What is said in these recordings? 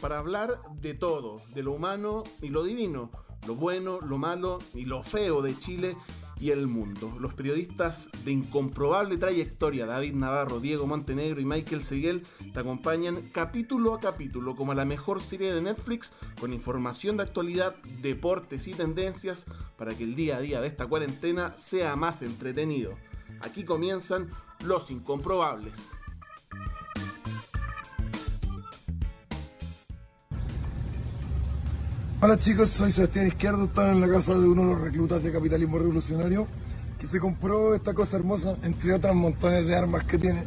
para hablar de todo, de lo humano y lo divino, lo bueno, lo malo y lo feo de Chile y el mundo. Los periodistas de incomprobable trayectoria, David Navarro, Diego Montenegro y Michael Seguel, te acompañan capítulo a capítulo como la mejor serie de Netflix con información de actualidad, deportes y tendencias para que el día a día de esta cuarentena sea más entretenido. Aquí comienzan los incomprobables. Hola chicos, soy Sebastián Izquierdo, estaba en la casa de uno de los reclutas de Capitalismo Revolucionario que se compró esta cosa hermosa, entre otras montones de armas que tiene.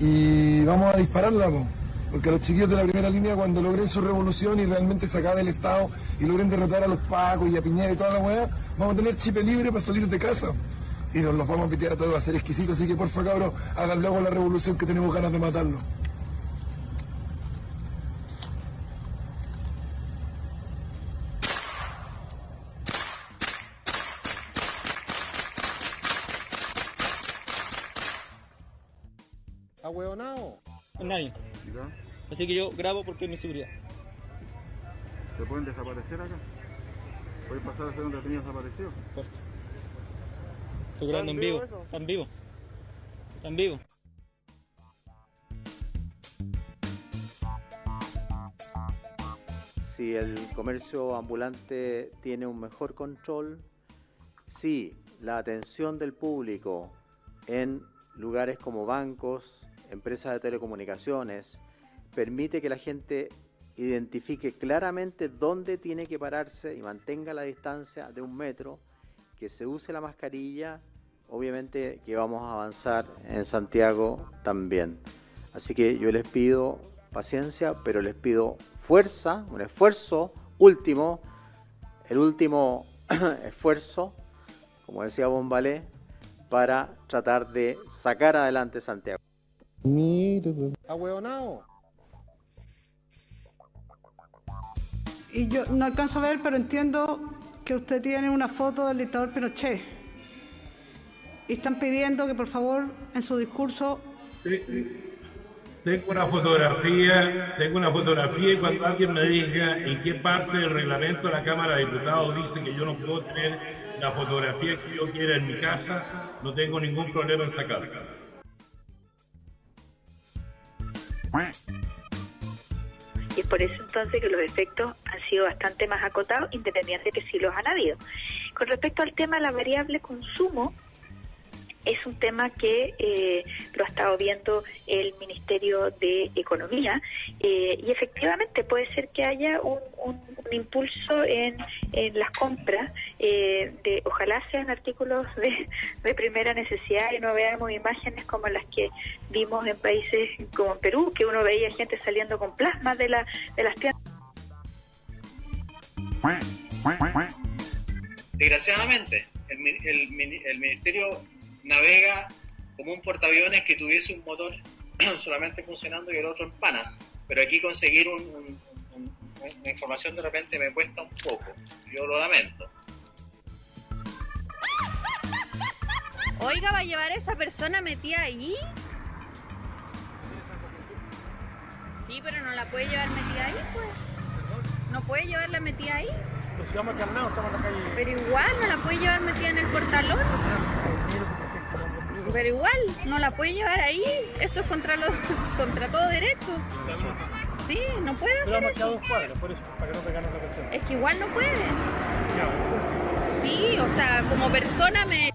Y vamos a dispararla, porque los chiquillos de la primera línea cuando logren su revolución y realmente se acabe el Estado y logren derrotar a los pacos y a Piñera y toda la weá, vamos a tener chip libre para salir de casa. Y nos los vamos a pitear a todos, va a ser exquisito, así que por favor cabros, hagan luego la revolución que tenemos ganas de matarlo. Nadie. ¿Ya? Así que yo grabo porque es mi seguridad. ¿Se pueden desaparecer acá? ¿Pueden pasar a ser un detenido desaparecido? Corto. Estoy grabando en vivo. Están vivos. Están vivos. si el comercio ambulante tiene un mejor control, si la atención del público en lugares como bancos, empresas de telecomunicaciones, permite que la gente identifique claramente dónde tiene que pararse y mantenga la distancia de un metro, que se use la mascarilla, obviamente que vamos a avanzar en Santiago también. Así que yo les pido paciencia, pero les pido fuerza, un esfuerzo último, el último esfuerzo, como decía Bombalé, para tratar de sacar adelante Santiago. ¿Ahueonado? Y yo no alcanzo a ver, pero entiendo que usted tiene una foto del dictador Pinochet. Y están pidiendo que por favor en su discurso Tengo una fotografía, tengo una fotografía y cuando alguien me diga en qué parte del reglamento de la Cámara de Diputados dice que yo no puedo tener la fotografía que yo quiera en mi casa, no tengo ningún problema en sacarla. Y es por eso entonces que los efectos han sido bastante más acotados, independiente que sí los han habido. Con respecto al tema de la variable consumo, es un tema que eh, lo ha estado viendo el Ministerio de Economía eh, y efectivamente puede ser que haya un, un- impulso en, en las compras, eh, de ojalá sean artículos de, de primera necesidad y no veamos imágenes como las que vimos en países como Perú, que uno veía gente saliendo con plasma de, la, de las tiendas. Desgraciadamente, el, el el ministerio navega como un portaaviones que tuviese un motor solamente funcionando y el otro en pana. Pero aquí conseguir un- un- un- una información de repente me cuesta un poco. Yo lo lamento. Oiga, ¿va a llevar a esa persona metida ahí? Sí, pero no la puede llevar metida ahí, pues. No puede llevarla metida ahí. Pues si vamos carnados, estamos en la calle. Pero igual, no la puede llevar metida en el portalón. Pero igual, no la puede llevar ahí. Eso es contra los, contra todo derecho. Sí, no puede Pero hacer vamos a eso. dos cuadras, por eso, para que no te ganes la cuestión. Es que igual no puede. Sí, o sea, como persona me...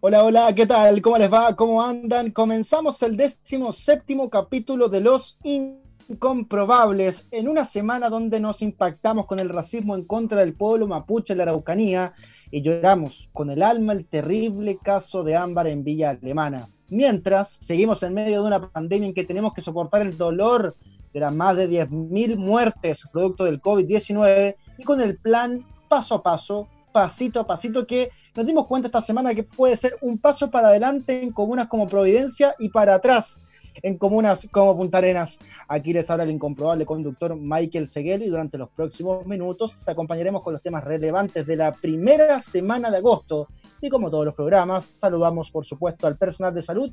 Hola, hola, ¿qué tal? ¿Cómo les va? ¿Cómo andan? Comenzamos el décimo séptimo capítulo de Los Incomprobables, en una semana donde nos impactamos con el racismo en contra del pueblo mapuche en la Araucanía y lloramos con el alma el terrible caso de Ámbar en Villa Alemana. Mientras, seguimos en medio de una pandemia en que tenemos que soportar el dolor de las más de 10.000 muertes producto del COVID-19 y con el plan paso a paso, pasito a pasito que nos dimos cuenta esta semana que puede ser un paso para adelante en comunas como Providencia y para atrás en comunas como Punta Arenas. Aquí les habla el incomprobable conductor Michael Seguel y durante los próximos minutos te acompañaremos con los temas relevantes de la primera semana de agosto. Y como todos los programas, saludamos por supuesto al personal de salud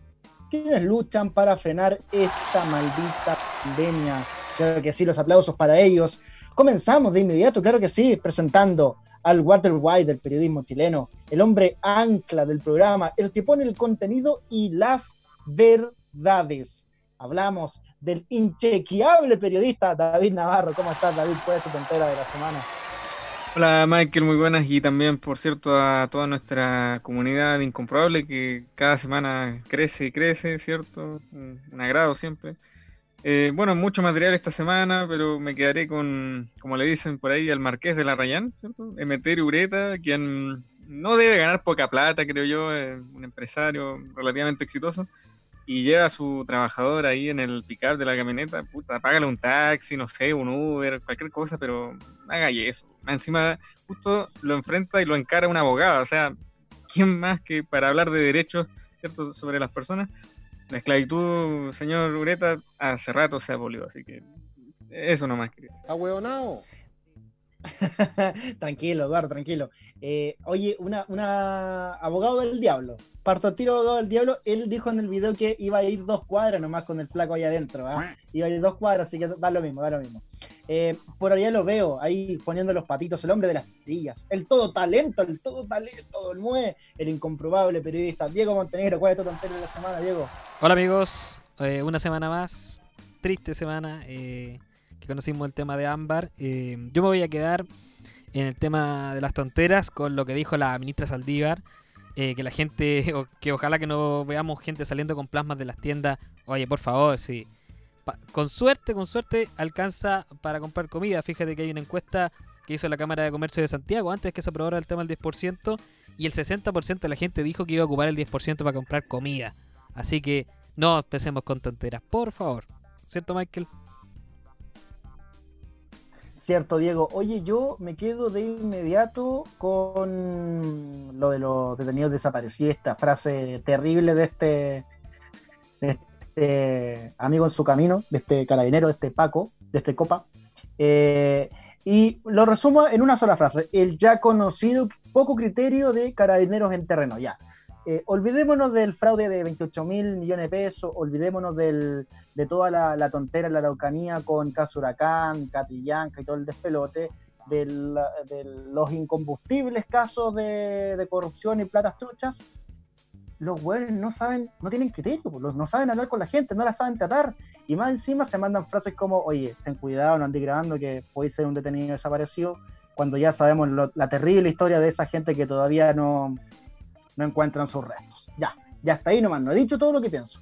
quienes luchan para frenar esta maldita pandemia. Creo que sí, los aplausos para ellos. Comenzamos de inmediato, claro que sí, presentando al Walter White del periodismo chileno, el hombre ancla del programa, el que pone el contenido y las verdades. Hablamos del inchequeable periodista David Navarro. ¿Cómo estás, David? ¿Cuál es tu tontera de la semana? Hola Michael, muy buenas y también por cierto a toda nuestra comunidad incomprobable que cada semana crece y crece, ¿cierto? Un agrado siempre. Eh, bueno, mucho material esta semana, pero me quedaré con, como le dicen por ahí, al Marqués de la Rayán, ¿cierto? Emeterio Ureta, quien no debe ganar poca plata, creo yo, un empresario relativamente exitoso, y lleva a su trabajador ahí en el picar de la camioneta, puta, págale un taxi, no sé, un Uber, cualquier cosa, pero haga eso. Encima, justo lo enfrenta y lo encara un abogado, o sea, ¿quién más que para hablar de derechos, ¿cierto?, sobre las personas? La esclavitud, señor Ureta, hace rato se abolió, así que eso nomás quería. ¡Ahueonao! tranquilo, Eduardo, tranquilo. Eh, oye, una, abogado del diablo. Parto tiro abogado del diablo. Él dijo en el video que iba a ir dos cuadras nomás con el flaco ahí adentro. ¿ah? Iba a ir dos cuadras, así que da lo mismo, da lo mismo. Eh, por allá lo veo, ahí poniendo los patitos, el hombre de las pillas, el todo talento, el todo talento, el mue, el incomprobable periodista. Diego Montenegro, ¿cuál es tu tontería de la semana, Diego? Hola amigos, eh, una semana más, triste semana, que conocimos el tema de Ámbar. yo me voy a quedar en el tema de las tonteras con lo que dijo la ministra Saldívar, eh, que la gente, que ojalá que no veamos gente saliendo con plasmas de las tiendas, oye, por favor, sí. con suerte, con suerte alcanza para comprar comida. Fíjate que hay una encuesta que hizo la Cámara de Comercio de Santiago antes que se aprobara el tema del 10% y el 60% de la gente dijo que iba a ocupar el 10% para comprar comida. Así que no empecemos con tonteras, por favor. ¿Cierto, Michael? Cierto, Diego. Oye, yo me quedo de inmediato con lo de los detenidos desaparecidos, esta frase terrible de este, este amigo en su camino, de este carabinero, de este Paco, de este Copa. Eh, y lo resumo en una sola frase, el ya conocido poco criterio de carabineros en terreno, ya. Eh, olvidémonos del fraude de 28 mil millones de pesos, olvidémonos del, de toda la, tontera en la Araucanía con caso Huracán, Catrillanca y todo el despelote, de los incombustibles casos de, corrupción y platas truchas, los güeyes no saben, no tienen criterio, no saben hablar con la gente, no la saben tratar. Y más encima se mandan frases como, oye, ten cuidado, no andes grabando que puede ser un detenido desaparecido, cuando ya sabemos la terrible historia de esa gente que todavía no, no encuentran sus restos. Ya, ya está ahí nomás, no he dicho todo lo que pienso.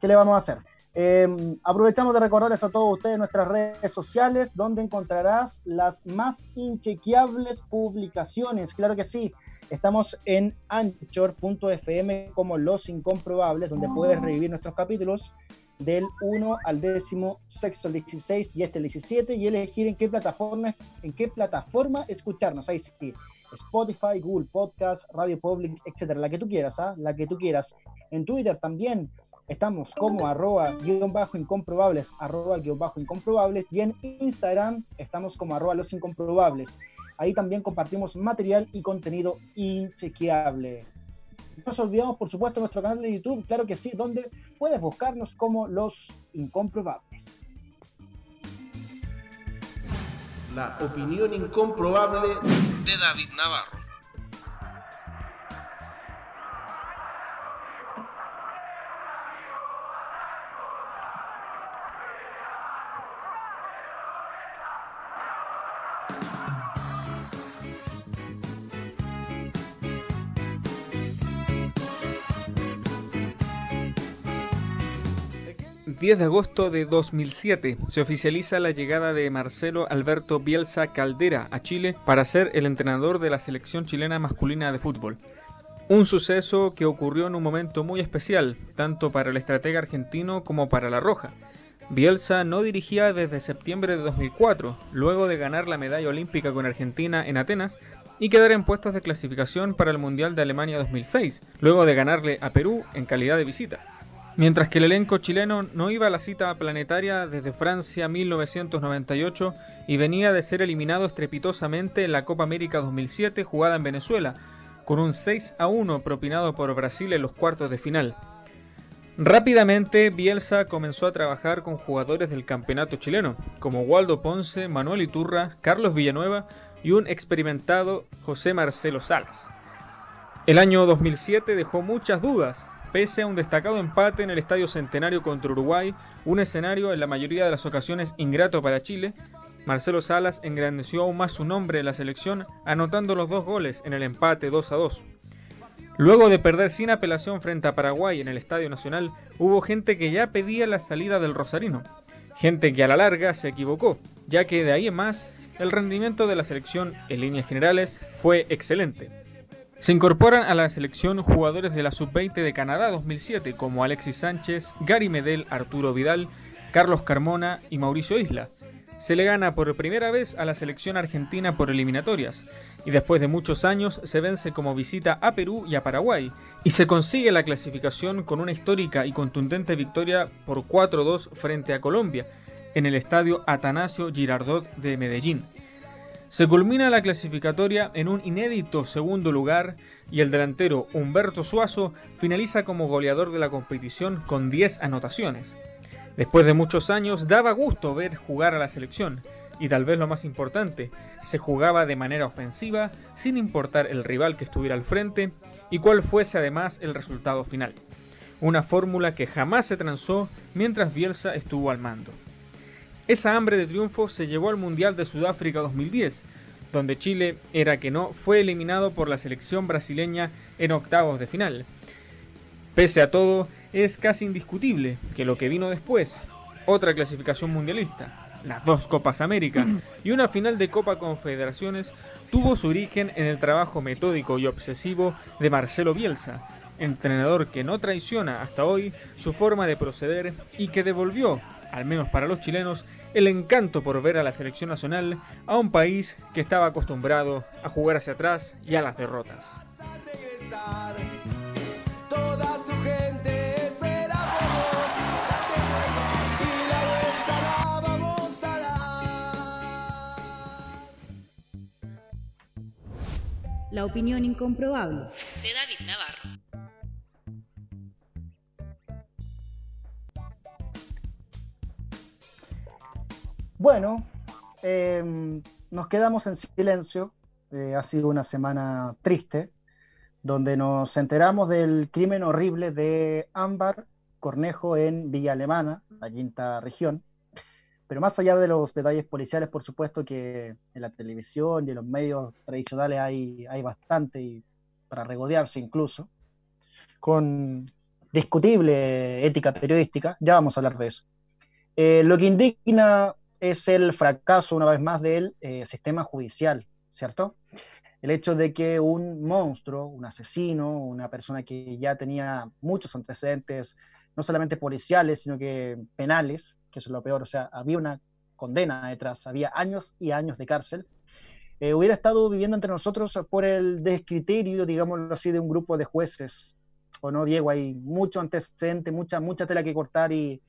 ¿Qué le vamos a hacer? Eh, aprovechamos de recordarles a todos ustedes nuestras redes sociales, donde encontrarás las más inchequeables publicaciones. Claro que sí, estamos en anchor.fm como Los Incomprobables, donde puedes revivir nuestros capítulos del 1 al décimo sexto, el 16 y este el 17 y elegir en qué plataforma, en qué plataforma escucharnos. Ahí sí, Spotify, Google Podcast, Radio Public, etcétera, la que tú quieras, ¿ah? la que tú quieras. En Twitter también estamos como arroba guion bajo incomprobables, arroba guion bajo incomprobables y en Instagram estamos como arroba los incomprobables. Ahí también compartimos material y contenido inchequeable. No nos olvidamos, por supuesto, nuestro canal de YouTube, claro que sí, donde puedes buscarnos como los incomprobables. La opinión incomprobable de David Navarro. 10 de agosto de 2007 se oficializa la llegada de Marcelo Alberto Bielsa Caldera a Chile para ser el entrenador de la selección chilena masculina de fútbol. Un suceso que ocurrió en un momento muy especial, tanto para el estratega argentino como para la Roja. Bielsa no dirigía desde septiembre de 2004, luego de ganar la medalla olímpica con Argentina en Atenas y quedar en puestos de clasificación para el Mundial de Alemania 2006, luego de ganarle a Perú en calidad de visita. Mientras que el elenco chileno no iba a la cita planetaria desde Francia 1998 y venía de ser eliminado estrepitosamente en la Copa América 2007 jugada en Venezuela, con un 6 a 1 propinado por Brasil en los cuartos de final. Rápidamente, Bielsa comenzó a trabajar con jugadores del campeonato chileno, como Waldo Ponce, Manuel Iturra, Carlos Villanueva y un experimentado José Marcelo Salas. El año 2007 dejó muchas dudas, pese a un destacado empate en el Estadio Centenario contra Uruguay, un escenario en la mayoría de las ocasiones ingrato para Chile, Marcelo Salas engrandeció aún más su nombre en la selección, anotando los dos goles en el empate 2 a 2. Luego de perder sin apelación frente a Paraguay en el Estadio Nacional, hubo gente que ya pedía la salida del Rosarino. Gente que a la larga se equivocó, ya que de ahí en más, el rendimiento de la selección en líneas generales fue excelente. Se incorporan a la selección jugadores de la Sub-20 de Canadá 2007 como Alexis Sánchez, Gary Medel, Arturo Vidal, Carlos Carmona y Mauricio Isla, se le gana por primera vez a la selección argentina por eliminatorias, y después de muchos años se vence como visita a Perú y a Paraguay, y se consigue la clasificación con una histórica y contundente victoria por 4-2 frente a Colombia, en el estadio Atanasio Girardot de Medellín. Se culmina la clasificatoria en un inédito segundo lugar y el delantero Humberto Suazo finaliza como goleador de la competición con 10 anotaciones. Después de muchos años daba gusto ver jugar a la selección, y tal vez lo más importante, se jugaba de manera ofensiva sin importar el rival que estuviera al frente y cuál fuese además el resultado final. Una fórmula que jamás se transó mientras Bielsa estuvo al mando. Esa hambre de triunfo se llevó al Mundial de Sudáfrica 2010, donde Chile, era que no, fue eliminado por la selección brasileña en octavos de final. Pese a todo, es casi indiscutible que lo que vino después, otra clasificación mundialista, las dos Copas América y una final de Copa Confederaciones, tuvo su origen en el trabajo metódico y obsesivo de Marcelo Bielsa, entrenador que no traiciona hasta hoy su forma de proceder y que devolvió, al menos para los chilenos, el encanto por ver a la selección nacional a un país que estaba acostumbrado a jugar hacia atrás y a las derrotas. La opinión incomprobable de David Bueno, em, nos quedamos en silencio. Eh, ha sido una semana triste, donde nos enteramos del crimen horrible de Ámbar Cornejo en Villa Alemana, la quinta región. Pero más allá de los detalles policiales, por supuesto que en la televisión y en los medios tradicionales hay, hay bastante para regodearse incluso, con discutible ética periodística, ya vamos a hablar de eso. Eh, lo que indigna es el fracaso, una vez más, del eh, sistema judicial, ¿cierto? El hecho de que un monstruo, un asesino, una persona que ya tenía muchos antecedentes, no solamente policiales, sino que penales, que eso es lo peor, o sea, había una condena detrás, había años y años de cárcel, eh, hubiera estado viviendo entre nosotros por el descriterio, digámoslo así, de un grupo de jueces. ¿O no, Diego? Hay mucho antecedente, mucha, mucha tela que cortar y,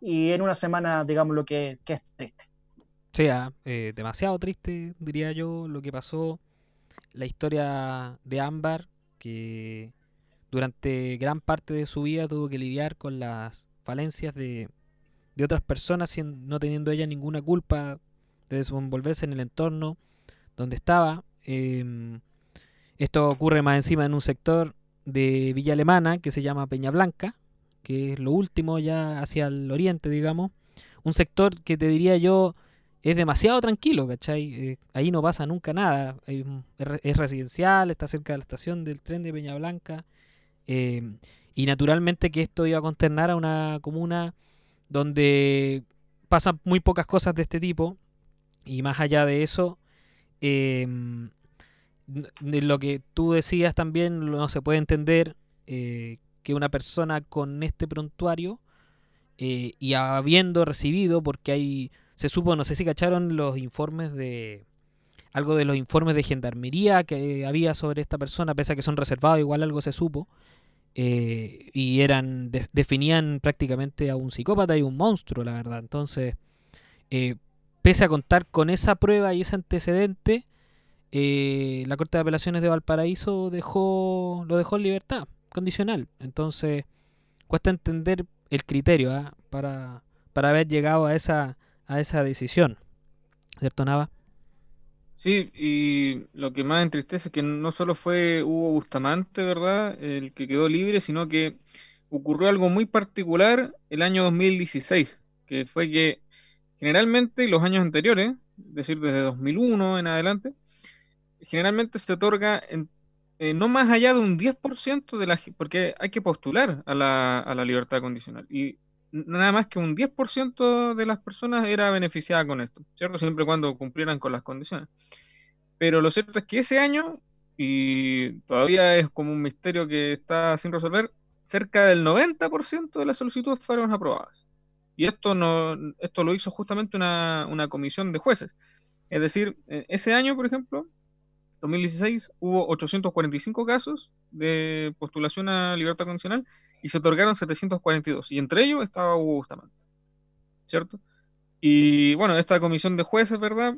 y en una semana, digamos, lo que, que es triste. Sí, ah, eh, demasiado triste, diría yo, lo que pasó. La historia de Ámbar, que durante gran parte de su vida tuvo que lidiar con las falencias de, de otras personas, no teniendo ella ninguna culpa de desenvolverse en el entorno donde estaba. Em, esto ocurre más encima en un sector de Villa Alemana que se llama Peña Blanca, que es lo último ya hacia el oriente, digamos. Un sector que te diría yo es demasiado tranquilo, ¿cachai? Eh, ahí no pasa nunca nada. es residencial, está cerca de la estación del tren de Peña Blanca. Em, y naturalmente que esto iba a consternar a una comuna donde pasan muy pocas cosas de este tipo y más allá de eso, em, de lo que tú decías también no se puede entender eh, que una persona con este prontuario eh, y habiendo recibido, porque hay, se supo, no sé si cacharon los informes de, algo de los informes de gendarmería que había sobre esta persona, pese a que son reservados, igual algo se supo. eh, y eran de- definían prácticamente a un psicópata y un monstruo, la verdad. Entonces, eh, pese a contar con esa prueba y ese antecedente, la Corte de Apelaciones de Valparaíso dejó lo dejó en libertad condicional. Entonces, cuesta entender el criterio ¿ah? para, para haber llegado a esa, a esa decisión. ¿Cierto, Nava? Sí, y lo que más entristece es que no solo fue Hugo Bustamante, ¿verdad?, el que quedó libre, sino que ocurrió algo muy particular el año 2016, que fue que generalmente los años anteriores, es decir, desde 2001 en adelante, generalmente se otorga en- eh, no más allá de un 10% de la, porque hay que postular a la, a la libertad condicional. Y nada más que un 10% de las personas era beneficiada con esto, ¿cierto? Siempre cuando cumplieran con las condiciones. Pero lo cierto es que ese año, y todavía es como un misterio que está sin resolver, cerca del 90% de las solicitudes fueron aprobadas. Y esto, no, esto lo hizo justamente una, una comisión de jueces. Es decir, eh, ese año, por ejemplo, 2016, hubo 845 casos de postulación a libertad condicional y se otorgaron 742. Y entre ellos estaba Hugo Bustamante. ¿Cierto? Y bueno, esta comisión de jueces, ¿verdad?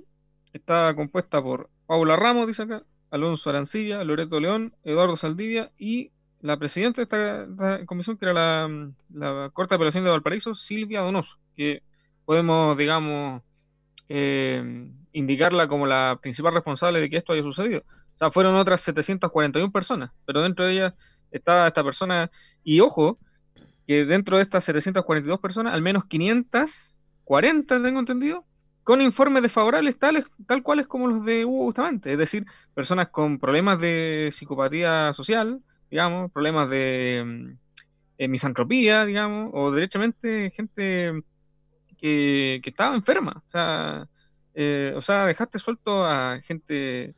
Está compuesta por Paula Ramos, dice acá, Alonso Arancilla, Loreto León, Eduardo Saldivia y la presidenta de esta, comisión, que era la, la Corte de Apelación de Valparaíso, Silvia Donoso, que podemos, digamos, eh, indicarla como la principal responsable de que esto haya sucedido. O sea, fueron otras 741 personas, pero dentro de ellas estaba esta persona, y ojo, que dentro de estas 742 personas, al menos 540, tengo entendido, con informes desfavorables tales, tal cuales como los de Hugo Bustamante, es decir, personas con problemas de psicopatía social, digamos, problemas de mm, eh, misantropía, digamos, o derechamente gente que, que estaba enferma. O sea, eh, o sea, dejaste suelto a gente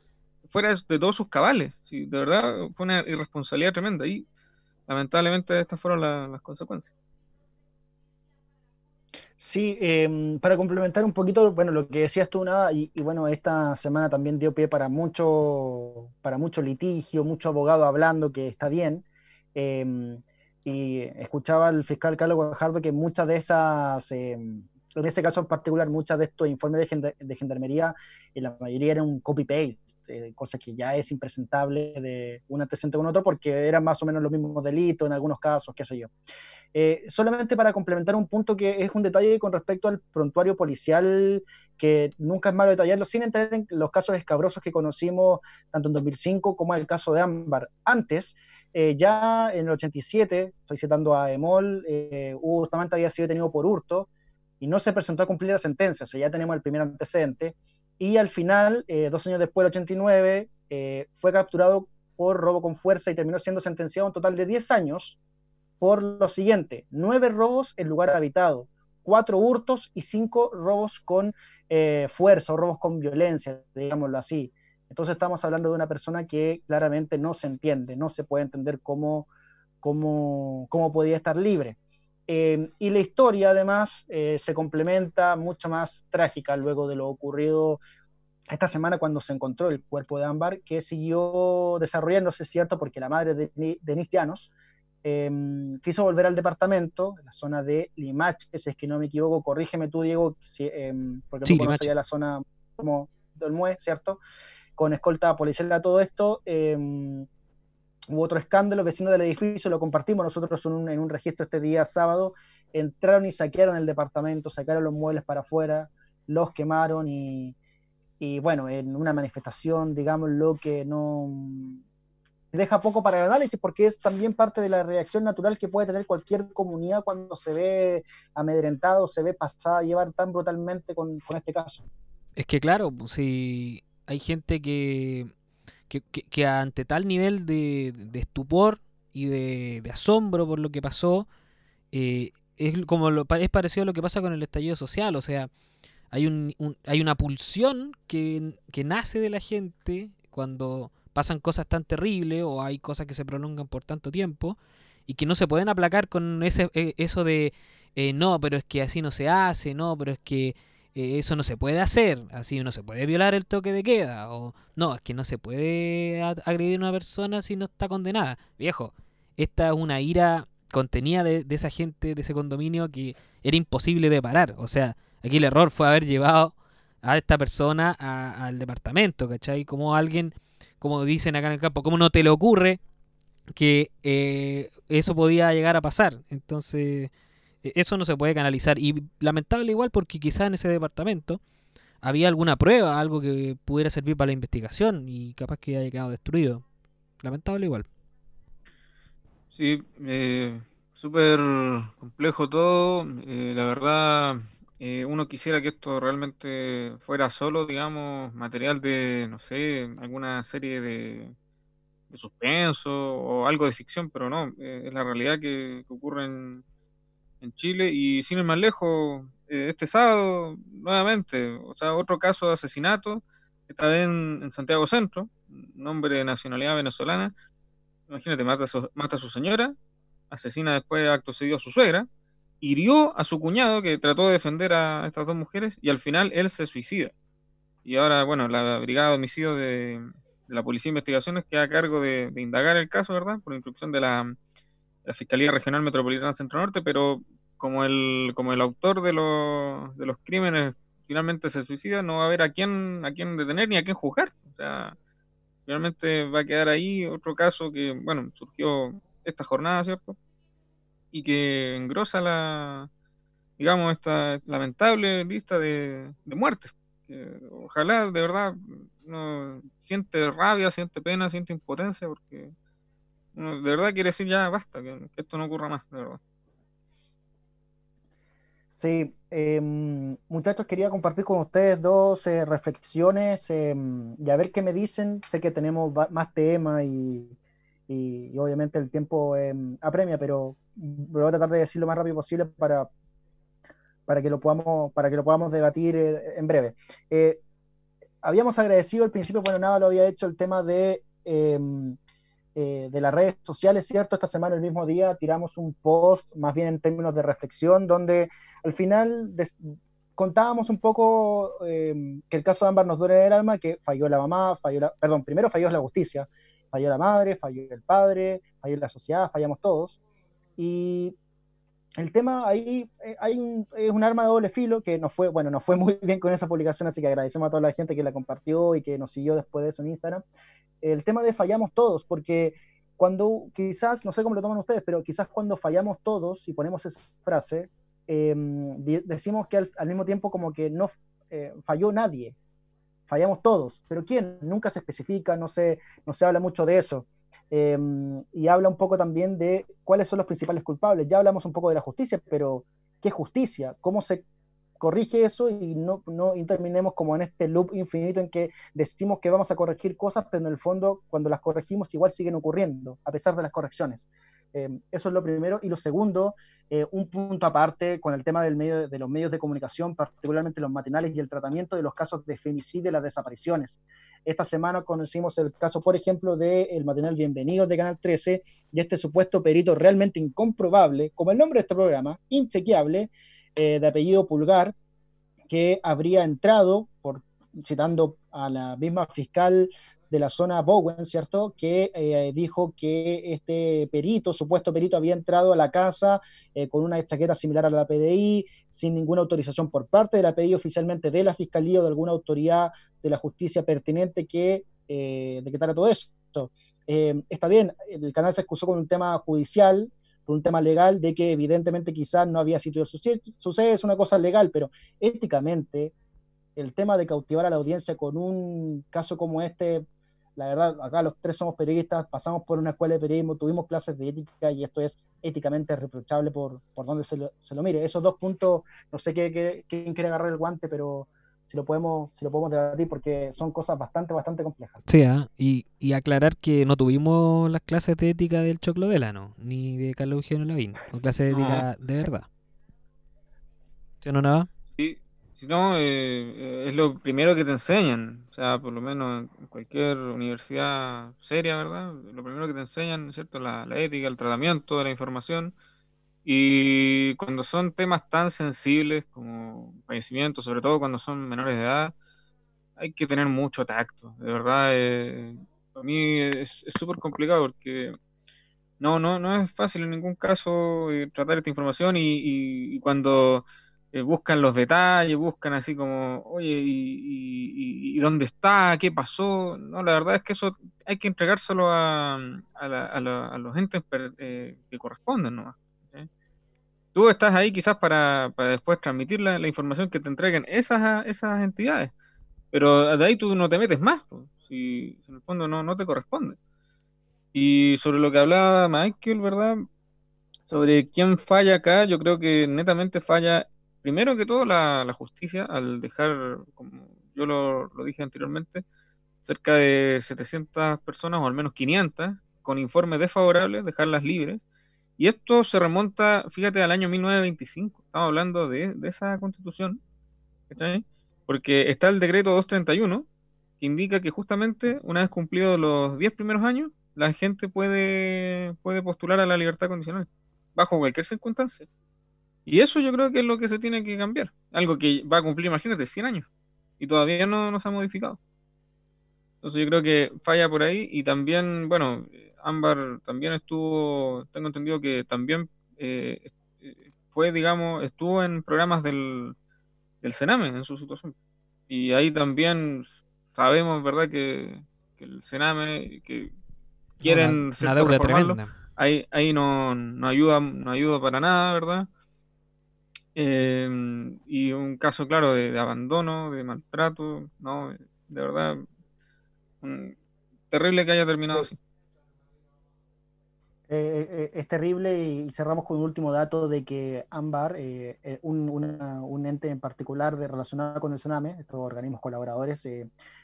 fuera de, todos sus cabales. De verdad, fue una irresponsabilidad tremenda y lamentablemente estas fueron la- las consecuencias. Sí, em, para complementar un poquito, bueno, lo que decías tú, Nava, y, y bueno, esta semana también dio pie para mucho, para mucho litigio, mucho abogado hablando, que está bien. em, y escuchaba al fiscal Carlos Guajardo que muchas de esas, em, en ese caso en particular, muchas de estos informes de, genda- de gendarmería, eh, la mayoría eran un copy-paste, eh, cosa que ya es impresentable de un antecedente con otro, porque eran más o menos los mismos delitos en algunos casos, qué sé yo. Eh, solamente para complementar un punto que es un detalle con respecto al prontuario policial, que nunca es malo detallarlo, sin entrar en los casos escabrosos que conocimos tanto en 2005 como en el caso de Ámbar. Antes, ya en el 87, estoy citando a Emol, eh, Hugo Bustamante había sido detenido por hurto y no se presentó a cumplir la sentencia, o sea, ya tenemos el primer antecedente. Y al final, eh, dos años después, el 89, eh, fue capturado por robo con fuerza y terminó siendo sentenciado un total de 10 años por lo siguiente, nueve robos en lugar habitado, cuatro hurtos y cinco robos con eh, fuerza o robos con violencia, digámoslo así. Entonces estamos hablando de una persona que claramente no se entiende, no se puede entender cómo, cómo, cómo podía estar libre. Eh, y la historia además eh, se complementa mucho más trágica luego de lo ocurrido esta semana cuando se encontró el cuerpo de Ámbar, que siguió desarrollándose, ¿cierto? Porque la madre de Ni- Denise Llanos eh, quiso volver al departamento, en la zona de Limache, si es que no me equivoco, corrígeme tú, Diego, si, eh, porque Sí, no conocía la zona como del MUE, ¿cierto? Con escolta policial a todo esto. Hubo otro escándalo, vecinos del edificio, lo compartimos nosotros en un, en un registro este día sábado, entraron y saquearon el departamento, sacaron los muebles para afuera, los quemaron y, y bueno, en una manifestación, digamos, lo que no deja poco para el análisis porque es también parte de la reacción natural que puede tener cualquier comunidad cuando se ve amedrentado, se ve pasada a llevar tan brutalmente con, con este caso. Es que claro, si hay gente que, que, ante tal nivel de, estupor y de, asombro por lo que pasó, eh, es como lo, es parecido a lo que pasa con el estallido social, o sea, hay un- hay una pulsión que, que nace de la gente cuando pasan cosas tan terribles o hay cosas que se prolongan por tanto tiempo y que no se pueden aplacar con ese eh, eso de eh, no, pero es que así no se hace, no, pero es que eh, eso no se puede hacer, así no se puede violar el toque de queda, o no, es que no se puede agredir a una persona si no está condenada. Viejo, esta es una ira contenida de, de esa gente, de ese condominio, que era imposible de parar. O sea, aquí el error fue haber llevado a esta persona a- al departamento, ¿cachai? Como alguien, como dicen acá en el campo, ¿cómo no te le ocurre que eh, eso podía llegar a pasar? Entonces, eso no se puede canalizar. Y lamentable igual porque quizás en ese departamento había alguna prueba, algo que pudiera servir para la investigación y capaz que haya quedado destruido. Lamentable igual. Sí, eh, súper complejo todo. eh, la verdad, eh, uno quisiera que esto realmente fuera solo, digamos, material de, no sé, alguna serie de, de suspenso o algo de ficción, pero no, eh, es la realidad que, que ocurre en, en Chile y sin ir más lejos, eh, este sábado, nuevamente, o sea, otro caso de asesinato, esta vez en, en Santiago Centro, un hombre de nacionalidad venezolana. Imagínate, mata a su, mata a su señora, asesina después acto seguido a su suegra, hirió a su cuñado que trató de defender a estas dos mujeres y al final él se suicida. Y ahora, bueno, la Brigada de Homicidios de, la Policía de Investigaciones queda a cargo de, indagar el caso, ¿verdad? Por instrucción de la Fiscalía Regional Metropolitana Centro Norte, pero como el, como el autor de los, de los crímenes finalmente se suicida, no va a haber a quién, a quién detener ni a quién juzgar. O sea, finalmente va a quedar ahí otro caso que, bueno, surgió esta jornada, ¿cierto? Y que engrosa la, digamos, esta lamentable lista de, de muertes. Que ojalá, de verdad, uno siente rabia, siente pena, siente impotencia, porque uno de verdad quiere decir ya basta, que, que esto no ocurra más, de verdad. Sí, em, muchachos, quería compartir con ustedes dos eh, reflexiones em, y a ver qué me dicen. Sé que tenemos más temas y, y- obviamente el tiempo em, apremia, pero voy a tratar de decir lo más rápido posible para, para que lo podamos, para que lo podamos debatir eh, en breve. Eh, habíamos agradecido al principio, bueno, nada lo había hecho el tema de, eh, de las redes sociales, ¿cierto? Esta semana, el mismo día, tiramos un post, más bien en términos de reflexión, donde al final contábamos un poco eh, que el caso de Ámbar nos duele el alma, que falló la mamá, falló la, perdón, primero falló la justicia, falló la madre, falló el padre, falló la sociedad, fallamos todos. Y el tema ahí eh, hay un, es un arma de doble filo que nos fue, bueno, nos fue muy bien con esa publicación, así que agradecemos a toda la gente que la compartió y que nos siguió después de eso en Instagram. El tema de fallamos todos, porque cuando quizás, no sé cómo lo toman ustedes, pero quizás cuando fallamos todos y ponemos esa frase, di- decimos que al, al mismo tiempo como que no eh, falló nadie, fallamos todos, pero ¿quién? Nunca se especifica, no se, no se habla mucho de eso. Eh, y habla un poco también de cuáles son los principales culpables. Ya hablamos un poco de la justicia, pero ¿qué justicia? ¿Cómo se corrige eso y no, no y terminemos como en este loop infinito en que decimos que vamos a corregir cosas, pero en el fondo cuando las corregimos igual siguen ocurriendo, a pesar de las correcciones. Eh, eso es lo primero. Y lo segundo, eh, un punto aparte con el tema del medio, de los medios de comunicación, particularmente los matinales y el tratamiento de los casos de femicidio y las desapariciones. Esta semana conocimos el caso, por ejemplo, del matinal Bienvenidos de Canal 13 y este supuesto perito realmente incomprobable, como el nombre de este programa, inchequeable, eh, de apellido Pulgar, que habría entrado, por, citando a la misma fiscal de la zona Bowen, ¿cierto? Que eh, dijo que este perito, supuesto perito, había entrado a la casa eh, con una chaqueta similar a la PDI, sin ninguna autorización por parte de la PDI oficialmente de la fiscalía o de alguna autoridad de la justicia pertinente que eh, decretara todo esto. Eh, está bien, el canal se excusó con un tema judicial, por un tema legal, de que evidentemente quizás no había sitio de sucede, sucede, es una cosa legal, pero éticamente el tema de cautivar a la audiencia con un caso como este, la verdad, acá los tres somos periodistas, pasamos por una escuela de periodismo, tuvimos clases de ética y esto es éticamente reprochable por, por donde se lo, se lo mire. Esos dos puntos, no sé qué, qué, quién quiere agarrar el guante, pero si lo podemos, si lo podemos debatir porque son cosas bastante, bastante complejas. Sí, ¿ah? y, y aclarar que no tuvimos las clases de ética del Choclo Delano, ni de Carlos Eugenio Lavín, o clases de ética de verdad. ¿Sí o no, nada? Sí, si no, eh, es lo primero que te enseñan, o sea, por lo menos en cualquier universidad seria, ¿verdad? Lo primero que te enseñan, ¿cierto? La, la ética, el tratamiento de la información. Y cuando son temas tan sensibles como fallecimiento, sobre todo cuando son menores de edad, hay que tener mucho tacto. De verdad, eh, para mí es súper complicado porque no, no, no es fácil en ningún caso eh, tratar esta información y, y cuando eh, buscan los detalles, buscan así como, oye, y, dónde está? ¿Qué pasó? No, la verdad es que eso hay que entregárselo a, a, la, a, los entes eh, que corresponden nomás. Tú estás ahí quizás para, para después transmitir la, información que te entreguen esas, esas entidades, pero de ahí tú no te metes más, si, en el fondo no, no te corresponde. Y sobre lo que hablaba Michael, ¿verdad? Sobre quién falla acá, yo creo que netamente falla primero que todo la, justicia al dejar, como yo lo, dije anteriormente, cerca de 700 personas o al menos 500 con informes desfavorables, dejarlas libres. Y esto se remonta, fíjate, al año 1925. Estamos hablando de, esa constitución. Porque está el decreto 231, que indica que justamente una vez cumplidos los 10 primeros años, la gente puede, puede postular a la libertad condicional, bajo cualquier circunstancia. Y eso yo creo que es lo que se tiene que cambiar. Algo que va a cumplir, imagínate, 100 años. Y todavía no, no se ha modificado. Entonces yo creo que falla por ahí. Y también, bueno, Ámbar también estuvo, tengo entendido que también eh, fue, digamos, estuvo en programas del, del Sename en su situación. Y ahí también sabemos, ¿verdad?, que, el Sename, que quieren una, una deuda tremenda. Ahí, ahí no, no, ayuda, no ayuda para nada, ¿verdad? Em, y un caso, claro, de, abandono, de maltrato, ¿no? De verdad, terrible que haya terminado así. Eh, eh, eh, es terrible y cerramos con un último dato de que AMBAR, un, un, ente en particular de, relacionado con el SENAME, estos organismos colaboradores,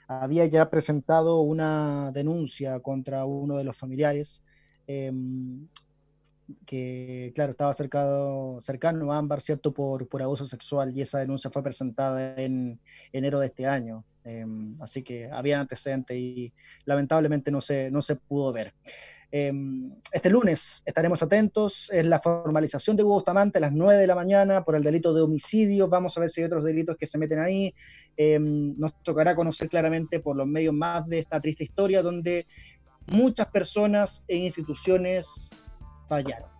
había ya presentado una denuncia contra uno de los familiares em, que, claro, estaba cercado, cercano a Ámbar, ¿cierto?, por, por abuso sexual y esa denuncia fue presentada en enero de este año. Em, así que había antecedentes y lamentablemente no se, no se pudo ver. Em, este lunes estaremos atentos, en la formalización de Hugo Bustamante a las 9 de la mañana por el delito de homicidio. Vamos a ver si hay otros delitos que se meten ahí. Em, nos tocará conocer claramente por los medios más de esta triste historia donde muchas personas e instituciones fallaron.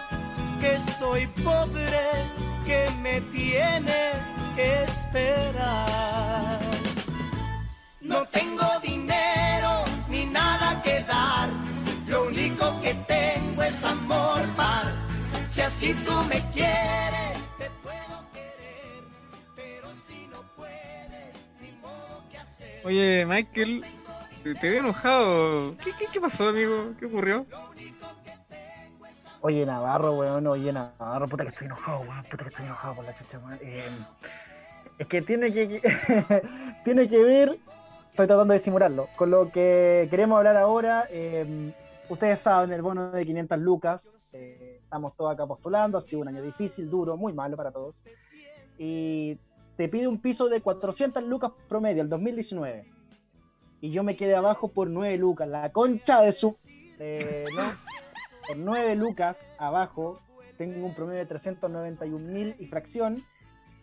soy pobre, que me tiene que esperar. No tengo dinero ni nada que dar, lo único que tengo es amor par. Si así tú me quieres, te puedo querer, pero si no puedes, ni modo que hacer. Oye, Michael, te veo enojado. ¿Qué, qué, qué pasó, amigo? ¿Qué ocurrió? Oye, Navarro, weón, oye, Navarro, puta que estoy enojado, weón, puta que estoy enojado por la chucha, weón. Eh, es que tiene que, tiene que ver estoy tratando de simularlo. Con lo que queremos hablar ahora, eh, ustedes saben, el bono de 500 lucas, eh, estamos todos acá postulando, ha sido un año difícil, duro, muy malo para todos. Y te pide un piso de 400 lucas promedio, el 2019. Y yo me quedé abajo por 9 lucas, la concha de su... ¿no? Por 9 lucas abajo, tengo un promedio de 391 mil y fracción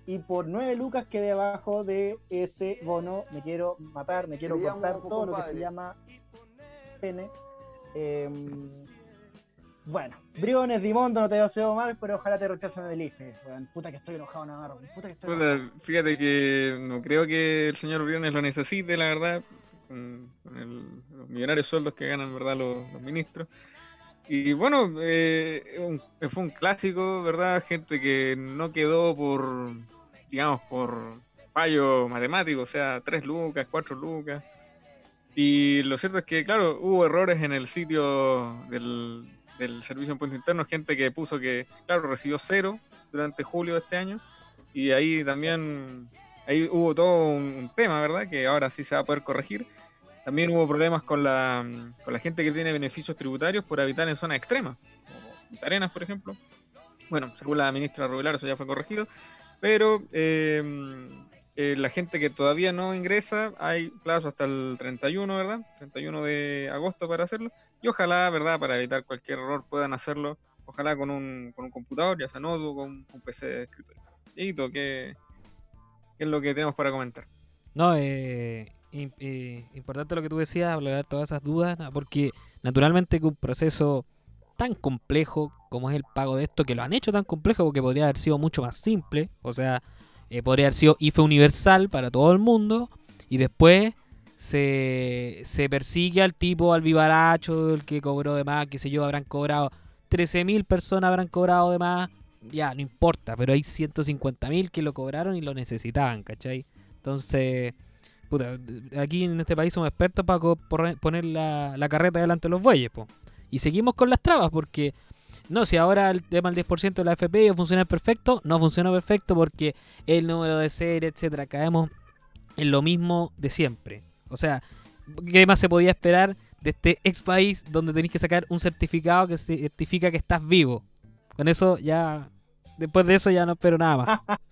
y por 9 lucas quedé abajo de ese bono. Me quiero matar, me quiero cortar todo lo que se llama pene. Em, bueno, Briones, Dimondo, no te deseo mal, pero ojalá te rechacen el IFE. puta que estoy enojado, Navarro. Puta que estoy enojado. Fíjate que no creo que el señor Briones lo necesite, la verdad, con, los millonarios sueldos que ganan, ¿verdad?, los, ministros. Y bueno, eh, fue un clásico, ¿verdad? Gente que no quedó por digamos, por fallo matemático, o sea, 3 lucas, 4 lucas. Y lo cierto es que, claro, hubo errores en el sitio del, del servicio de impuesto interno, gente que puso que, claro, recibió cero durante julio de este año. Y ahí también, ahí hubo todo un tema, ¿verdad? Que ahora sí se va a poder corregir. También hubo problemas con la, con la gente que tiene beneficios tributarios por habitar en zonas extremas, como Arenas, por ejemplo. Bueno, según la ministra Rubilar, eso ya fue corregido. Pero eh, eh, la gente que todavía no ingresa, hay plazo hasta el 31, ¿verdad? 31 de agosto para hacerlo. Y ojalá, ¿verdad? Para evitar cualquier error puedan hacerlo, ojalá con un, con un computador, ya sea notebook o con un PC de escritorio. ¿qué, ¿qué es lo que tenemos para comentar? No, eh, eh, importante lo que tú decías, hablar todas esas dudas, porque naturalmente que un proceso tan complejo como es el pago de esto, que lo han hecho tan complejo porque podría haber sido mucho más simple, o sea, eh, podría haber sido IFE universal para todo el mundo, y después se, se persigue al tipo, al vivaracho, el que cobró de más, qué sé yo, habrán cobrado 13.000 personas habrán cobrado de más, ya, no importa, pero hay 150.000 que lo cobraron y lo necesitaban, ¿cachai? Entonces, puta, aquí en este país somos expertos para poner la, la carreta delante de los bueyes, po. Y seguimos con las trabas porque, no, si ahora el tema del 10% de la FP iba a funcionar perfecto, no funciona perfecto porque el número de serie, etcétera, caemos en lo mismo de siempre. O sea, ¿qué más se podía esperar de este ex país donde tenéis que sacar un certificado que certifica que estás vivo? Con eso ya, después de eso ya no espero nada más.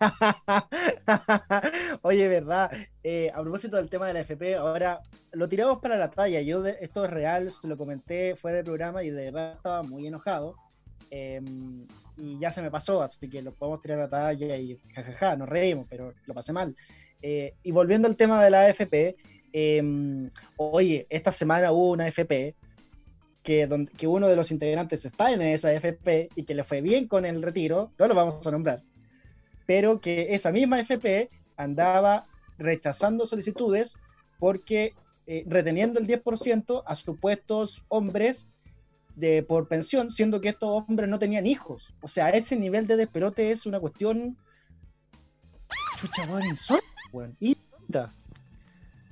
Oye, verdad. Eh, a propósito del tema de la FP, ahora lo tiramos para la talla. Yo, de- esto es real, lo comenté fuera del programa y de verdad estaba muy enojado. Eh, y ya se me pasó, así que lo podemos tirar a la talla y jajaja, nos reímos, pero lo pasé mal. Eh, y volviendo al tema de la AFP, eh, oye, esta semana hubo una FP que, donde, que uno de los integrantes está en esa FP y que le fue bien con el retiro, no lo vamos a nombrar, pero que esa misma FP andaba rechazando solicitudes porque eh, reteniendo el 10% a supuestos hombres de, por pensión, siendo que estos hombres no tenían hijos. O sea, ese nivel de desperote es una cuestión... Chucha, weón.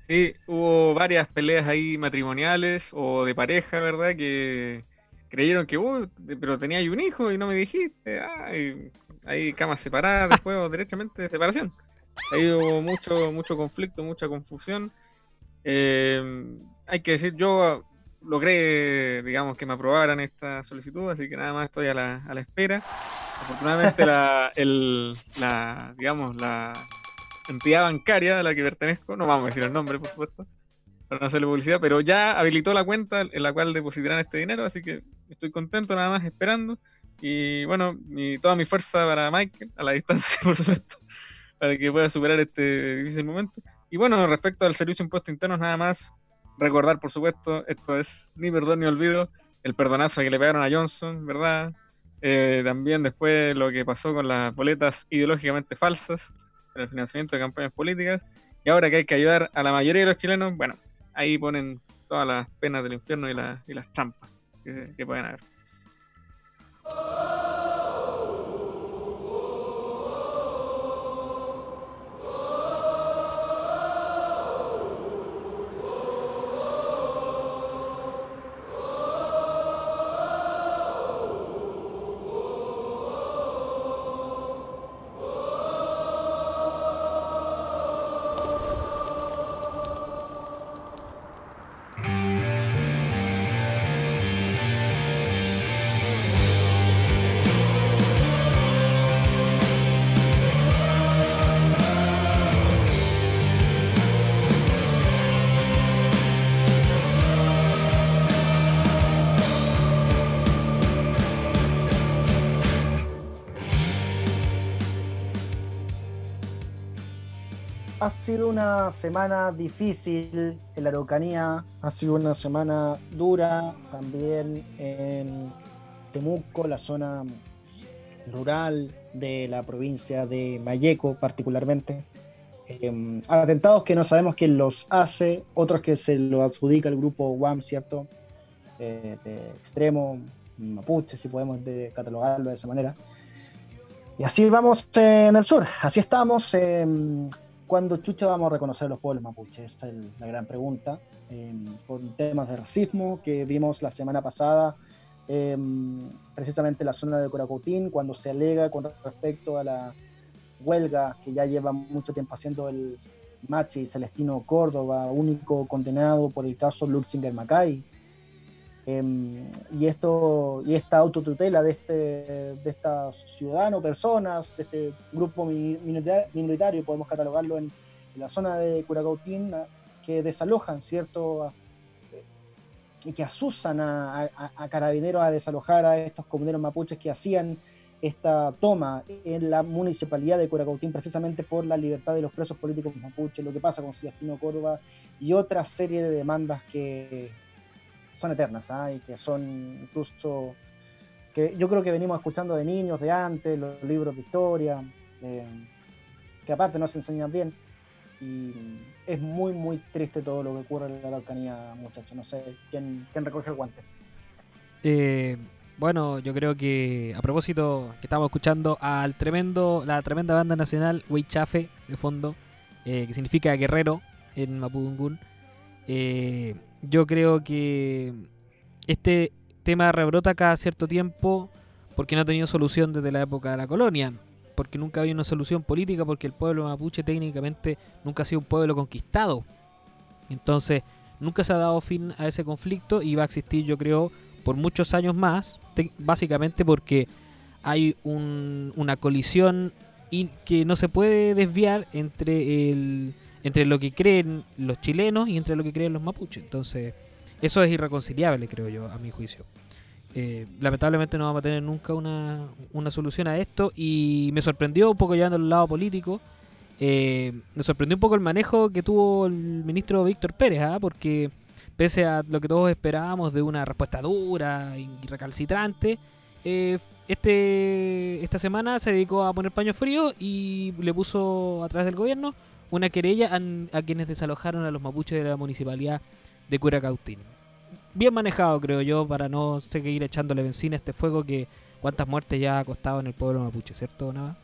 Sí, hubo varias peleas ahí matrimoniales o de pareja, ¿verdad? Que creyeron que, "Uy, pero tenía ahí un hijo y no me dijiste. Ay, hay camas separadas después o derechamente de separación. Ahí hubo mucho, mucho conflicto, mucha confusión. Eh, hay que decir, yo logré, digamos, que me aprobaran esta solicitud, así que nada más estoy a la, a la espera. Afortunadamente la, el, la, digamos, la entidad bancaria a la que pertenezco, no vamos a decir el nombre, por supuesto, para no hacerle publicidad, pero ya habilitó la cuenta en la cual depositarán este dinero, así que estoy contento nada más esperando. Y bueno, toda mi fuerza para Michael, a la distancia, por supuesto, para que pueda superar este difícil momento. Y bueno, respecto al servicio de impuestos internos, nada más recordar, por supuesto, esto es ni perdón ni olvido, el perdonazo que le pegaron a Johnson, ¿verdad? Eh, también después lo que pasó con las boletas ideológicamente falsas el financiamiento de campañas políticas. Y ahora que hay que ayudar a la mayoría de los chilenos, bueno, ahí ponen todas las penas del infierno y, la- y las trampas que, que pueden haber. Ha sido una semana difícil en la Araucanía, ha sido una semana dura también en Temuco, la zona rural de la provincia de Mayeco particularmente. Eh, atentados que no sabemos quién los hace, otros que se lo adjudica el grupo WAM, ¿cierto? Eh, extremo mapuche, si podemos de- catalogarlo de esa manera. Y así vamos en el sur, así estamos. Cuando chucha vamos a reconocer los pueblos mapuches? Esa es la gran pregunta. eh, con temas de racismo que vimos la semana pasada, eh, precisamente en la zona de Curacautín, cuando se alega con respecto a la huelga que ya lleva mucho tiempo haciendo el Machi Celestino Córdoba, único condenado por el caso Luxinger Macay. Em, y esto y esta autotutela de este de estas ciudadanos personas de este grupo mi- minorita- minoritario podemos catalogarlo en, la zona de Curacautín que desalojan cierto y que asusan a carabineros a desalojar a estos comuneros mapuches que hacían esta toma en la municipalidad de Curacautín precisamente por la libertad de los presos políticos mapuches, lo que pasa con Celestino Córdoba y otra serie de demandas que son eternas ¿ah? y que son incluso que yo creo que venimos escuchando de niños de antes, los libros de historia, eh, que aparte no se enseñan bien. Y es muy, muy triste todo lo que ocurre en la Araucanía, muchachos. No sé quién, quién recoge el guantes. Eh, bueno, yo creo que a propósito que estamos escuchando al tremendo, la tremenda banda nacional Weichafe de fondo, eh, que significa guerrero en Mapudungún. eh, yo creo que este tema rebrota cada cierto tiempo porque no ha tenido solución desde la época de la colonia, porque nunca había una solución política, porque el pueblo mapuche técnicamente nunca ha sido un pueblo conquistado. Entonces, nunca se ha dado fin a ese conflicto y va a existir, yo creo, por muchos años más, te- básicamente porque hay un- una colisión que no se puede desviar entre el entre lo que creen los chilenos y entre lo que creen los mapuches. Entonces, eso es irreconciliable, creo yo, a mi juicio. Eh, lamentablemente no vamos a tener nunca una, una solución a esto y me sorprendió un poco llevando al lado político. eh, me sorprendió un poco el manejo que tuvo el ministro Víctor Pérez, ¿ah? porque pese a lo que todos esperábamos de una respuesta dura y recalcitrante, eh, este esta semana se dedicó a poner paño frío y le puso a través del gobierno una querella an- a, quienes desalojaron a los mapuches de la municipalidad de Curacautín. Bien manejado, creo yo, para no seguir echándole benzina a este fuego que cuántas muertes ya ha costado en el pueblo mapuche, ¿cierto, Nava?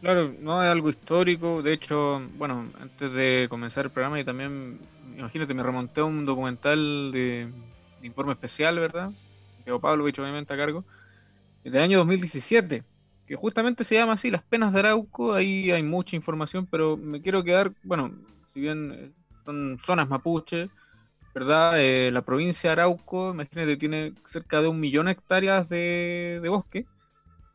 Claro, no es algo histórico. De hecho, bueno, antes de comenzar el programa, y también, imagínate, me remonté a un documental de, de informe especial, ¿verdad? Que Pablo obviamente a cargo, del año 2017, que justamente se llama así, Las Penas de Arauco. Ahí hay mucha información, pero me quiero quedar, bueno, si bien eh, son zonas mapuche, ¿verdad? Eh, la provincia de Arauco, imagínate, tiene cerca de un millón de hectáreas de, de bosque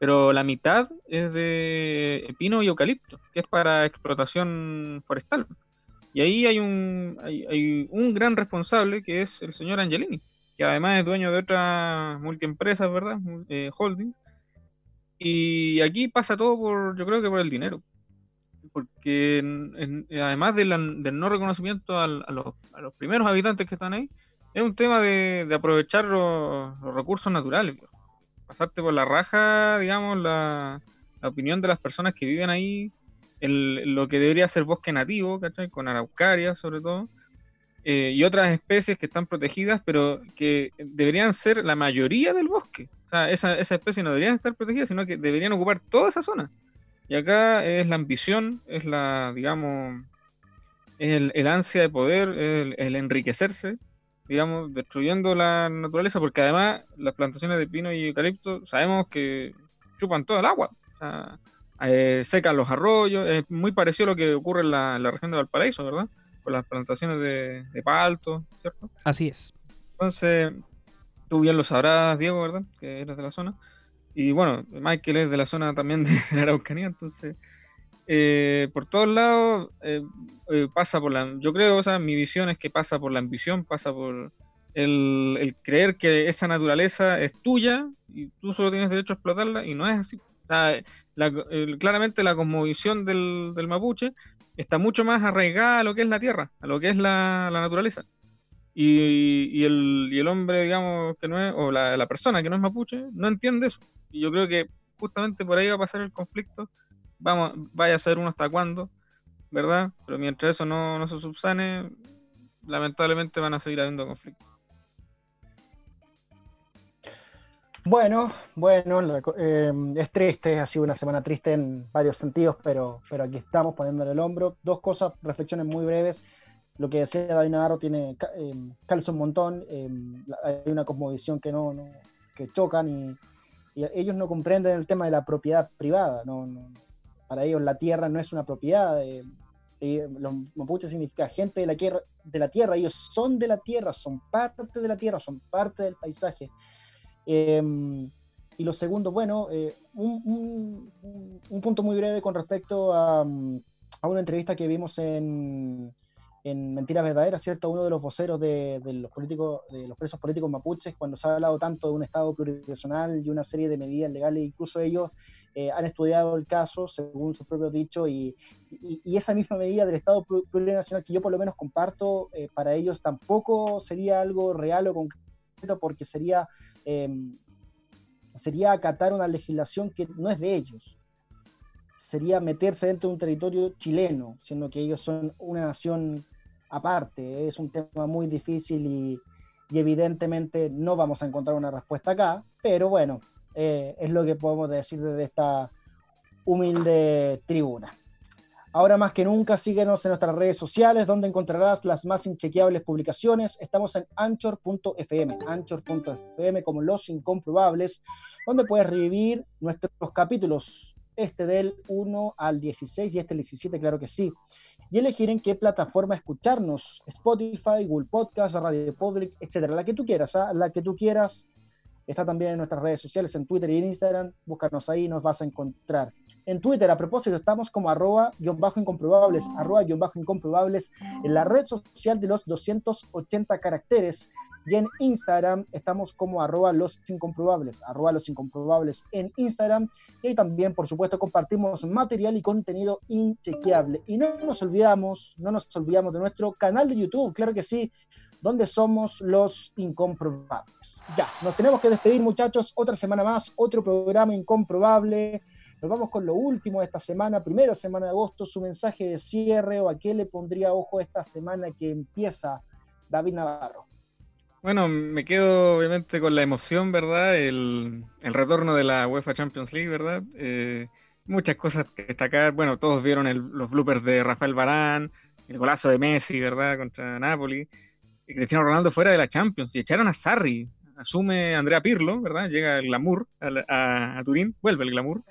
pero la mitad es de pino y eucalipto, que es para explotación forestal. Y ahí hay un, hay, un gran responsable que es el señor Angelini, que además es dueño de otras multiempresas, ¿verdad? Eh, holdings. Y aquí pasa todo por, yo creo que por el dinero. Porque en- además del no reconocimiento a, los, primeros habitantes que están ahí, es un tema de, aprovechar los, recursos naturales. viejo pasarte por la raja, digamos, la, la opinión de las personas que viven ahí, el- lo que debería ser bosque nativo, ¿cachai? Con araucaria sobre todo, eh, y otras especies que están protegidas, pero que deberían ser la mayoría del bosque. O sea, esa, esa especie no deberían estar protegidas, sino que deberían ocupar toda esa zona. Y acá es la ambición, es la, digamos, es el, el ansia de poder, el, el enriquecerse, digamos, destruyendo la naturaleza, porque además las plantaciones de pino y eucalipto sabemos que chupan todo el agua, o sea, eh, secan los arroyos, es muy parecido a lo que ocurre en la, en la región de Valparaíso, ¿verdad? Con las plantaciones de, de palto, ¿cierto? Así es. Entonces, tú bien lo sabrás, Diego, ¿verdad? Que eres de la zona. Y bueno, Michael es de la zona también de la Araucanía, entonces, eh, por todos lados eh, eh, pasa por la. Yo creo, o sea, mi visión es que pasa por la ambición, pasa por el, el creer que esa naturaleza es tuya y tú solo tienes derecho a explotarla, y no es así. O sea, la- claramente la cosmovisión del, del mapuche está mucho más arraigada a lo que es la tierra, a lo que es la, la naturaleza. Y, y el, y el hombre, digamos, que no es, o la, la persona que no es mapuche, no entiende eso. Y yo creo que justamente por ahí va a pasar el conflicto. Vamos, vaya a ser uno hasta cuándo, ¿verdad? Pero mientras eso no, no se subsane, lamentablemente van a seguir habiendo conflictos. Bueno, bueno, eh, es triste, ha sido una semana triste en varios sentidos, pero, pero aquí estamos poniéndole el hombro. Dos cosas, reflexiones muy breves. Lo que decía David Navarro tiene, eh, calza un montón, la- hay una cosmovisión que no, que chocan y, ellos no comprenden el tema de la propiedad privada. No, no- para ellos la tierra no es una propiedad. los mapuches significa gente de la, tierra, de la tierra, ellos son de la tierra, son parte de la tierra, son parte del paisaje. Eh, y lo segundo, bueno, eh, un, un- un- un punto muy breve con respecto a, a una entrevista que vimos en, en Mentiras Verdaderas, ¿cierto? Uno de los voceros de, los políticos, de los presos políticos mapuches, cuando se ha hablado tanto de un Estado pluripersonal y una serie de medidas legales, incluso ellos eh, han estudiado el caso según su propio dicho y, y- esa misma medida del Estado plu- plurinacional que yo por lo menos comparto, eh, para ellos tampoco sería algo real o concreto porque sería, eh, sería acatar una legislación que no es de ellos. Sería meterse dentro de un territorio chileno, siendo que ellos son una nación aparte. Es un tema muy difícil y, y evidentemente no vamos a encontrar una respuesta acá, pero bueno, eh, es lo que podemos decir desde esta humilde tribuna. Ahora más que nunca, síguenos en nuestras redes sociales, donde encontrarás las más inchequeables publicaciones. Estamos en anchor.fm, anchor.fm como Los Incomprobables, donde puedes revivir nuestros capítulos, este del 1 al 16 y este del 17, claro que sí. Y elegir en qué plataforma escucharnos, Spotify, Google Podcast, Radio Public, etcétera, la que tú quieras, ¿ah? la que tú quieras. Está también en nuestras redes sociales, en Twitter y en Instagram. Búscanos ahí, nos vas a encontrar. En Twitter, a propósito, estamos como arroba guion bajo incomprobables, arroba guion bajo incomprobables, en la red social de los 280 caracteres. Y en Instagram estamos como arroba los incomprobables, arroba los incomprobables en Instagram. Y ahí también, por supuesto, compartimos material y contenido inchequeable. Y no nos olvidamos, no nos olvidamos de nuestro canal de YouTube, claro que sí, donde somos los incomprobables. Ya, nos tenemos que despedir, muchachos. Otra semana más, otro programa incomprobable. Nos vamos con lo último de esta semana, primera semana de agosto, su mensaje de cierre o a qué le pondría ojo esta semana que empieza David Navarro. Bueno, me quedo obviamente con la emoción, ¿verdad? El, el retorno de la UEFA Champions League, ¿verdad? Eh, muchas cosas que destacar. Bueno, todos vieron el- los bloopers de Rafael Barán, el golazo de Messi, ¿verdad? Contra Napoli. Cristiano Ronaldo fuera de la Champions y echaron a Sarri. Asume Andrea Pirlo, ¿verdad? Llega el glamour a, la- a- a Turín, vuelve el glamour,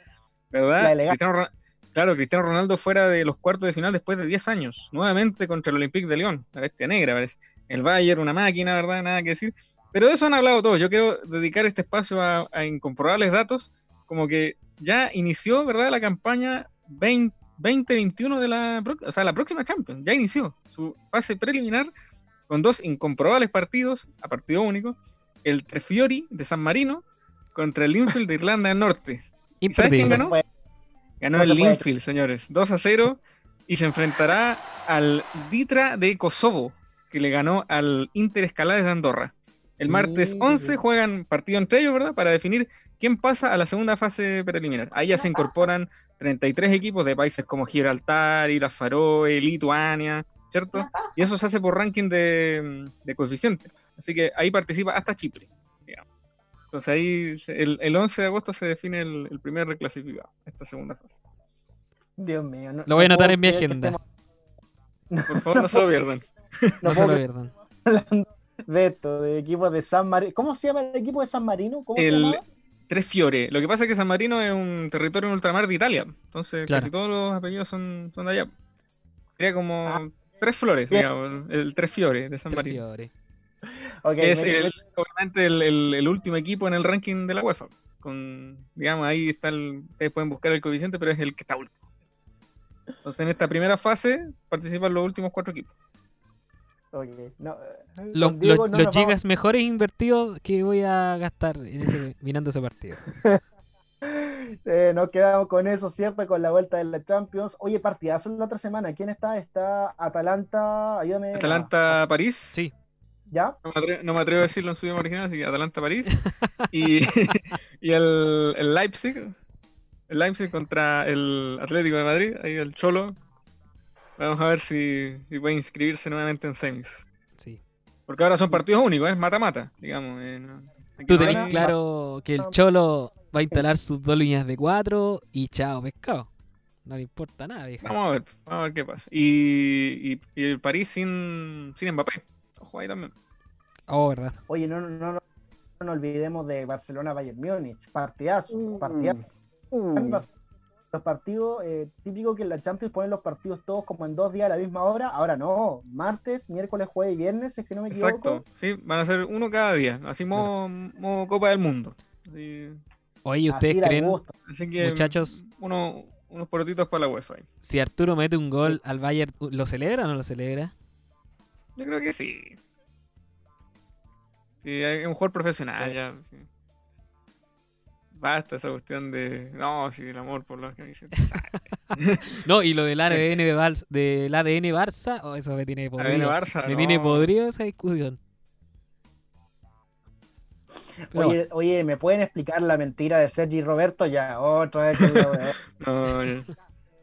¿verdad? Cristiano Ro- claro, Cristiano Ronaldo fuera de los cuartos de final después de 10 años, nuevamente contra el Olympique de Lyon, la bestia negra, parece. El Bayern, una máquina, ¿verdad? Nada que decir. Pero de eso han hablado todos. Yo quiero dedicar este espacio a, a incomprobables datos, como que ya inició, ¿verdad? La campaña 20 2021 de la, o sea, la próxima Champions. Ya inició su fase preliminar con dos incomprobables partidos a partido único. El Trefiori de San Marino contra el Linfield de Irlanda del Norte. ¿Y ¿Sabes quién ganó? Ganó No el. Linfield, señores. 2 a 0 y se enfrentará al Ditra de Kosovo, que le ganó al Inter Escalades de Andorra. El martes 11 juegan partido entre ellos, ¿verdad? Para definir quién pasa a la segunda fase preliminar. Ahí ya se incorporan 33 equipos de países como Gibraltar, Islas Faroe, Lituania, ¿cierto? Y eso se hace por ranking de, de coeficiente. Así que ahí participa hasta Chipre, digamos. Entonces ahí se- el, el 11 de agosto se define el, el primer reclasificado, esta segunda fase. Dios mío. no- Lo voy a no anotar en mi agenda. estemos Por favor, no se lo pierdan. No se lo pierdan. hablando de esto, de equipos de San Marino. ¿Cómo se llama el equipo de San Marino? ¿Cómo se El llama? Tres Fiore. Lo que pasa es que San Marino es un territorio en ultramar de Italia. Entonces, Claro. casi todos los apellidos son, son de allá. Sería como Ah. Tres Flores, Bien. digamos. El Tres Fiore de San Tres Marino. fiores. Ok, es me- el- obviamente el, el- el último equipo en el ranking de la UEFA. Con, digamos, ahí está el, ustedes pueden buscar el coeficiente, pero es el que está último. Entonces en esta primera fase participan los últimos cuatro equipos. ok, no, eh, Los, Diego los- no los nos vamos- gigas mejores invertidos que voy a gastar en ese, mirando ese partido. Eh, nos quedamos con eso, ¿cierto? Con la vuelta de la Champions. Oye, partidazo la otra semana. ¿Quién está? Está Atalanta. Ayúdame. Atalanta-París. Sí. ¿Ya? No me, atrevo, no me atrevo a decirlo en su idioma original, así que Atalanta-París. y y el, el Leipzig. El Leipzig contra el Atlético de Madrid. Ahí el Cholo. Vamos a ver si, si puede inscribirse nuevamente en semis. Sí. Porque ahora son partidos únicos, es mata-mata, digamos. eh, no, Tú tenés claro que el Cholo va a instalar sus dos líneas de cuatro y chao, pescado. No le importa nada, viejo. Vamos a ver, vamos a ver qué pasa. Y, y, y el París sin, sin Mbappé. Ojo ahí también. Oh, verdad. Oye, no, no, no, no nos olvidemos de Barcelona-Bayern Múnich. Partidazo, partidazo. Los partidos, eh, típico que en la Champions ponen los partidos todos como en dos días a la misma hora. Ahora no, martes, miércoles, jueves y viernes, es que no me equivoco. Exacto. Sí, van a ser uno cada día. Así modo, modo Copa del Mundo. Así, Oye, ¿ustedes creen, así que muchachos, uno, unos porotitos para la UEFA. ahí. si Arturo mete un gol al Bayern, ¿lo celebra o no lo celebra? Yo creo que sí. Sí, es un jugador profesional ya. sí. Basta esa cuestión de. No, sí, el amor por los camisetas. No, y lo del ADN de Bar- del ADN Barça, oh, eso me tiene podrido. Barça, me tiene podrido esa discusión. Pero Oye, oye, ¿me pueden explicar la mentira de Sergi Roberto? Ya, otra vez. wea. No, ya.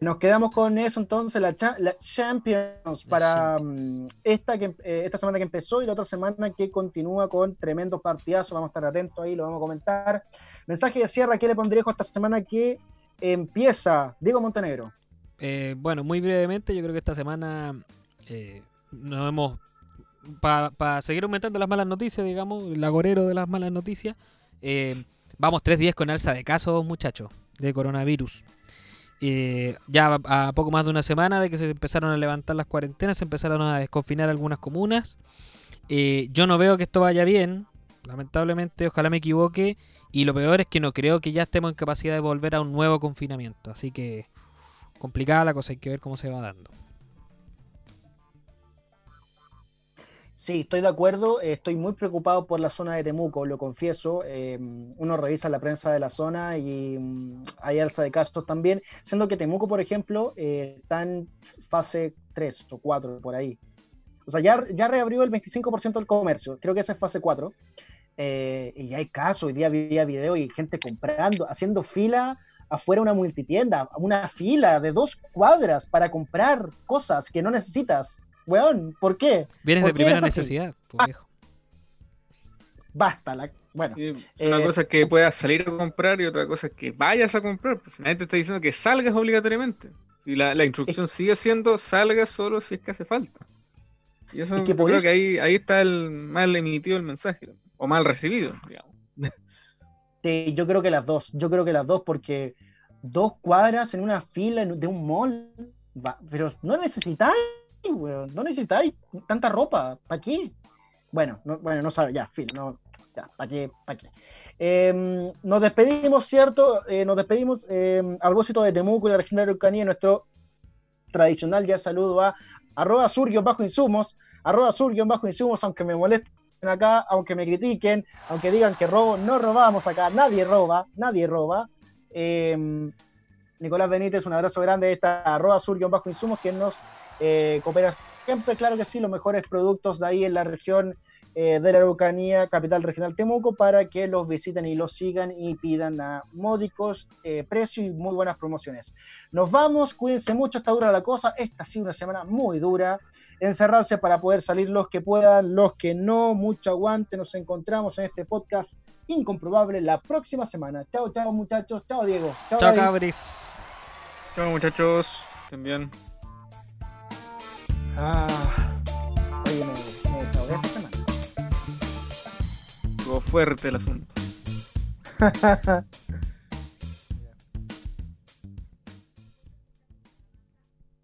Nos quedamos con eso entonces, la, cha- la Champions, para mm, esta, que, eh, esta semana que empezó y la otra semana que continúa con tremendos partidazos. Vamos a estar atentos ahí, lo vamos a comentar. Mensaje de cierre, ¿qué le pondría esta semana que empieza? Diego Montenegro. Eh, bueno, muy brevemente, yo creo que esta semana eh, nos hemos. Para seguir aumentando las malas noticias, digamos, el agorero de las malas noticias, eh, vamos tres días con alza de casos, muchachos, de coronavirus. Eh, ya a, poco más de una semana de que se empezaron a levantar las cuarentenas, se empezaron a desconfinar algunas comunas. Eh, yo no veo que esto vaya bien, lamentablemente, ojalá me equivoque. Y lo peor es que no creo que ya estemos en capacidad de volver a un nuevo confinamiento. Así que complicada la cosa, hay que ver cómo se va dando. Sí, estoy de acuerdo. eh, Estoy muy preocupado por la zona de Temuco, lo confieso. eh, uno revisa la prensa de la zona y mm, hay alza de casos también, siendo que Temuco, por ejemplo, eh, está en fase 3 o 4 por ahí. O sea, ya, ya reabrió el 25% del comercio, creo que esa es fase 4. eh, y hay casos, hoy día había video y gente comprando, haciendo fila afuera una multitienda, una fila de dos cuadras para comprar cosas que no necesitas. Weón, ¿por qué? Vienes ¿Por de qué primera necesidad, pues, viejo. Basta, la... bueno. Una eh, cosa es que puedas salir a comprar y otra cosa es que vayas a comprar. Pues nadie te está diciendo que salgas obligatoriamente. Y la, la instrucción sigue siendo salga solo si es que hace falta. Y eso Es que creo eso- que ahí, ahí está el mal emitido el mensaje. O mal recibido, digamos. Sí, yo creo que las dos, yo creo que las dos, porque dos cuadras en una fila de un mall, va- pero no necesitáis, no necesitáis tanta ropa, ¿para qué? Bueno, no, bueno, no sabe, ya, fin, no, ya, ¿para qué? ¿Para qué? Em, nos despedimos, ¿cierto? Eh, nos despedimos em, al propósito de Temuco y la región de Araucanía, nuestro tradicional ya saludo a arroba sur-insumos, arroba sur-insumos, aunque me molesten acá, aunque me critiquen, aunque digan que robo, no robamos acá, nadie roba, nadie roba. Em, Nicolás Benítez, un abrazo grande de esta arroba sur-insumos que nos eh, coopera siempre, claro que sí, los mejores productos de ahí en la región eh, de la Araucanía, capital regional Temuco, para que los visiten y los sigan y pidan a módicos eh, precios y muy buenas promociones. Nos vamos, cuídense mucho, está dura la cosa, esta ha sido una semana muy dura. Encerrarse para poder salir los que puedan, los que no, mucho aguante, nos encontramos en este podcast incomprobable la próxima semana. Chao, chao muchachos, chao Diego. Chao, David. cabris. Chao muchachos. Estén bien. Ah, oye, me, me desahogué esta semana. Estuvo fuerte el asunto.